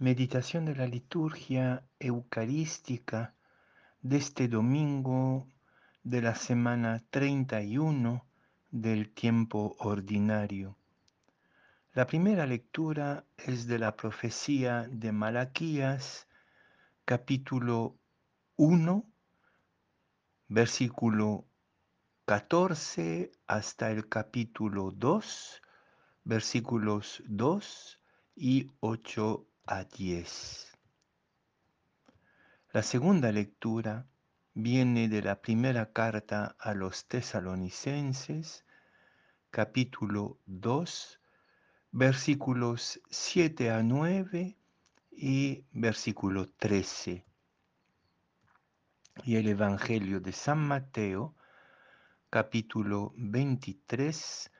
Meditación de la liturgia eucarística de este domingo de la semana 31 del tiempo ordinario. La primera lectura es de la profecía de Malaquías, capítulo 1, versículo 14 hasta el capítulo 2, versículos 2 y 8 a 10. La segunda lectura viene de la primera carta a los tesalonicenses, capítulo 2, versículos 7 a 9 y versículo 13. Y el Evangelio de San Mateo, capítulo 23,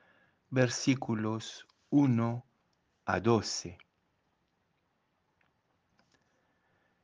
versículos 1 a 12.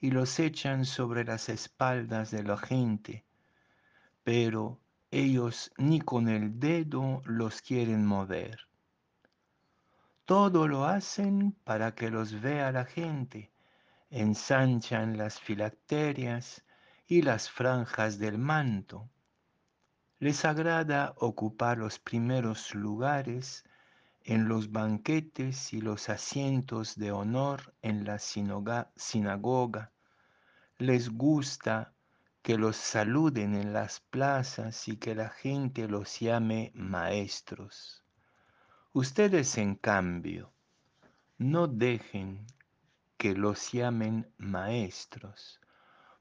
y los echan sobre las espaldas de la gente, pero ellos ni con el dedo los quieren mover. Todo lo hacen para que los vea la gente, ensanchan las filacterias y las franjas del manto. Les agrada ocupar los primeros lugares en los banquetes y los asientos de honor en la sinagoga. Les gusta que los saluden en las plazas y que la gente los llame maestros. Ustedes, en cambio, no dejen que los llamen maestros,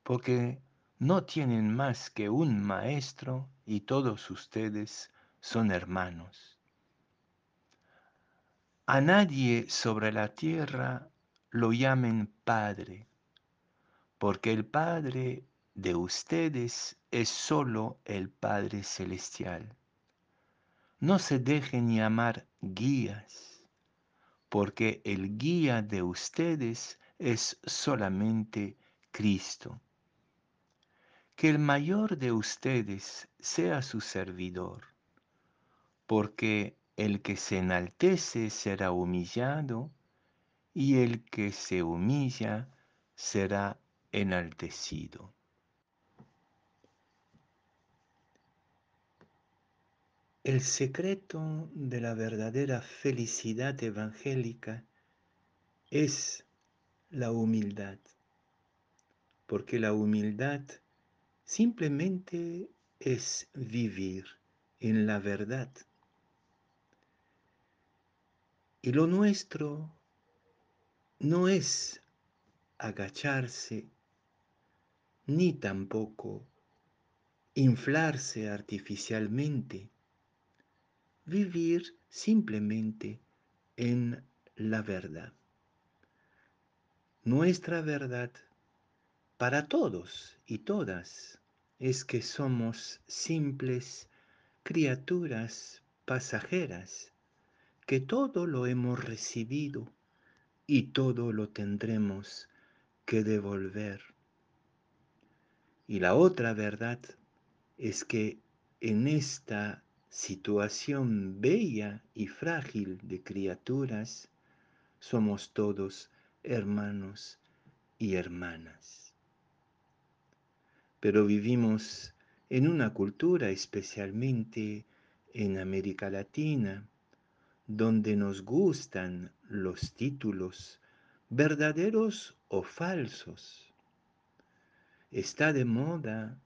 porque no tienen más que un maestro y todos ustedes son hermanos. A nadie sobre la tierra lo llamen Padre, porque el Padre de ustedes es solo el Padre Celestial. No se dejen llamar guías, porque el guía de ustedes es solamente Cristo. Que el mayor de ustedes sea su servidor, porque el que se enaltece será humillado, y el que se humilla será enaltecido. El secreto de la verdadera felicidad evangélica es la humildad, porque la humildad simplemente es vivir en la verdad. Y lo nuestro no es agacharse ni tampoco inflarse artificialmente, vivir simplemente en la verdad. Nuestra verdad para todos y todas es que somos simples criaturas pasajeras que todo lo hemos recibido y todo lo tendremos que devolver. Y la otra verdad es que en esta situación bella y frágil de criaturas, somos todos hermanos y hermanas. Pero vivimos en una cultura, especialmente en América Latina, donde nos gustan los títulos, verdaderos o falsos. Está de moda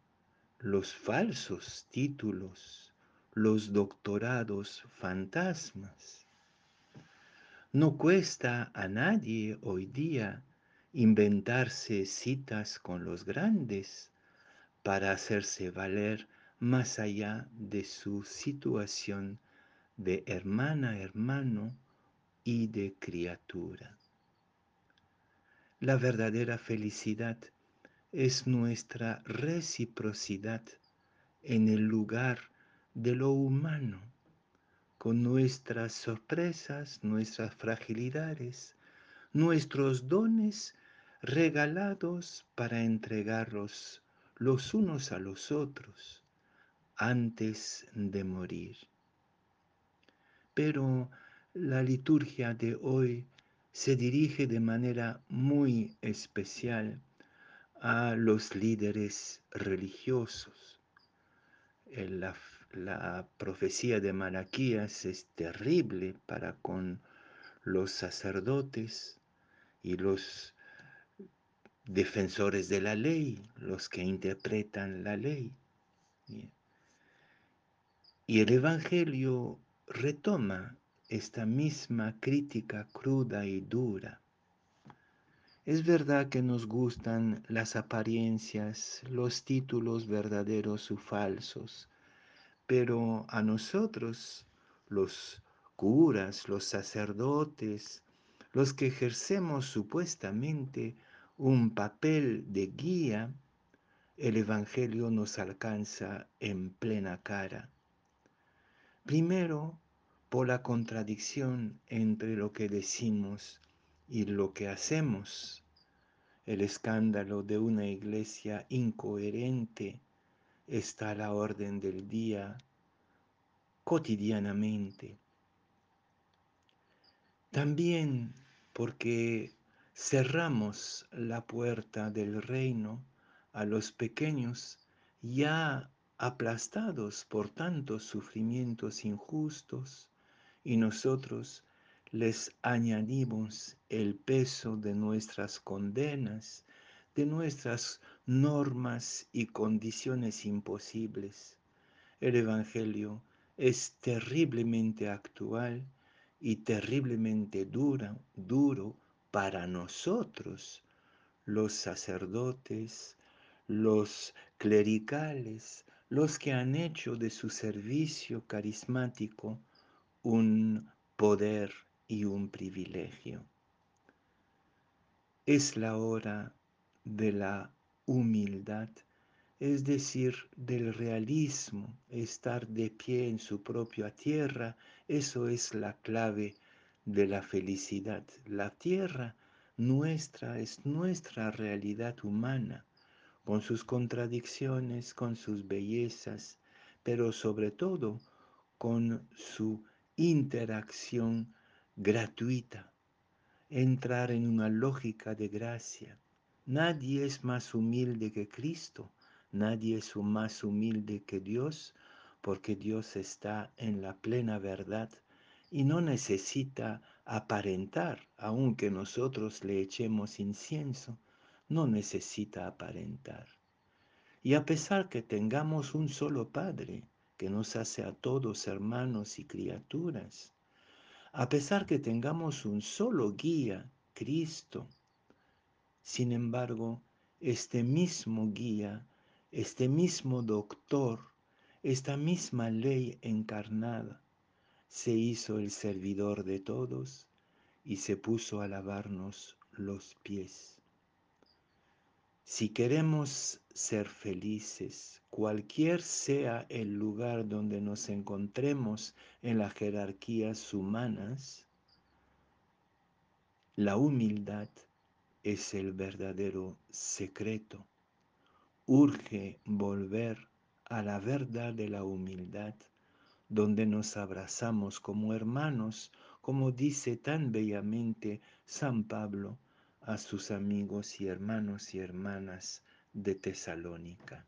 los falsos títulos, los doctorados fantasmas. No cuesta a nadie hoy día inventarse citas con los grandes para hacerse valer más allá de su situación de hermana, hermano y de criatura. La verdadera felicidad es nuestra reciprocidad en el lugar de lo humano, con nuestras sorpresas, nuestras fragilidades, nuestros dones regalados para entregarlos los unos a los otros antes de morir. Pero la liturgia de hoy se dirige de manera muy especial a los líderes religiosos. La, la, profecía de Malaquías es terrible para con los sacerdotes y los defensores de la ley, los que interpretan la ley. Y el Evangelio retoma esta misma crítica cruda y dura. Es verdad que nos gustan las apariencias, los títulos verdaderos o falsos, pero a nosotros, los curas, los sacerdotes, los que ejercemos supuestamente un papel de guía, el Evangelio nos alcanza en plena cara. Primero, por la contradicción entre lo que decimos y lo que hacemos, el escándalo de una iglesia incoherente está a la orden del día cotidianamente. También porque cerramos la puerta del reino a los pequeños ya aplastados por tantos sufrimientos injustos y nosotros les añadimos el peso de nuestras condenas, de nuestras normas y condiciones imposibles. El Evangelio es terriblemente actual y terriblemente dura, duro para nosotros, los sacerdotes, los clericales, los que han hecho de su servicio carismático un poder y un privilegio. Es la hora de la humildad, es decir, del realismo, estar de pie en su propia tierra, eso es la clave de la felicidad. La tierra nuestra es nuestra realidad humana, con sus contradicciones, con sus bellezas, pero sobre todo con su interacción gratuita, entrar en una lógica de gracia. Nadie es más humilde que Cristo, nadie es más humilde que Dios, porque Dios está en la plena verdad y no necesita aparentar, aunque nosotros le echemos incienso, no necesita aparentar. Y a pesar que tengamos un solo Padre, que nos hace a todos hermanos y criaturas, a pesar que tengamos un solo guía, Cristo, sin embargo, este mismo guía, este mismo doctor, esta misma ley encarnada, se hizo el servidor de todos y se puso a lavarnos los pies. Si queremos ser felices, cualquier sea el lugar donde nos encontremos en las jerarquías humanas, la humildad es el verdadero secreto. Urge volver a la verdad de la humildad, donde nos abrazamos como hermanos, como dice tan bellamente San Pablo a sus amigos y hermanos y hermanas de Tesalónica.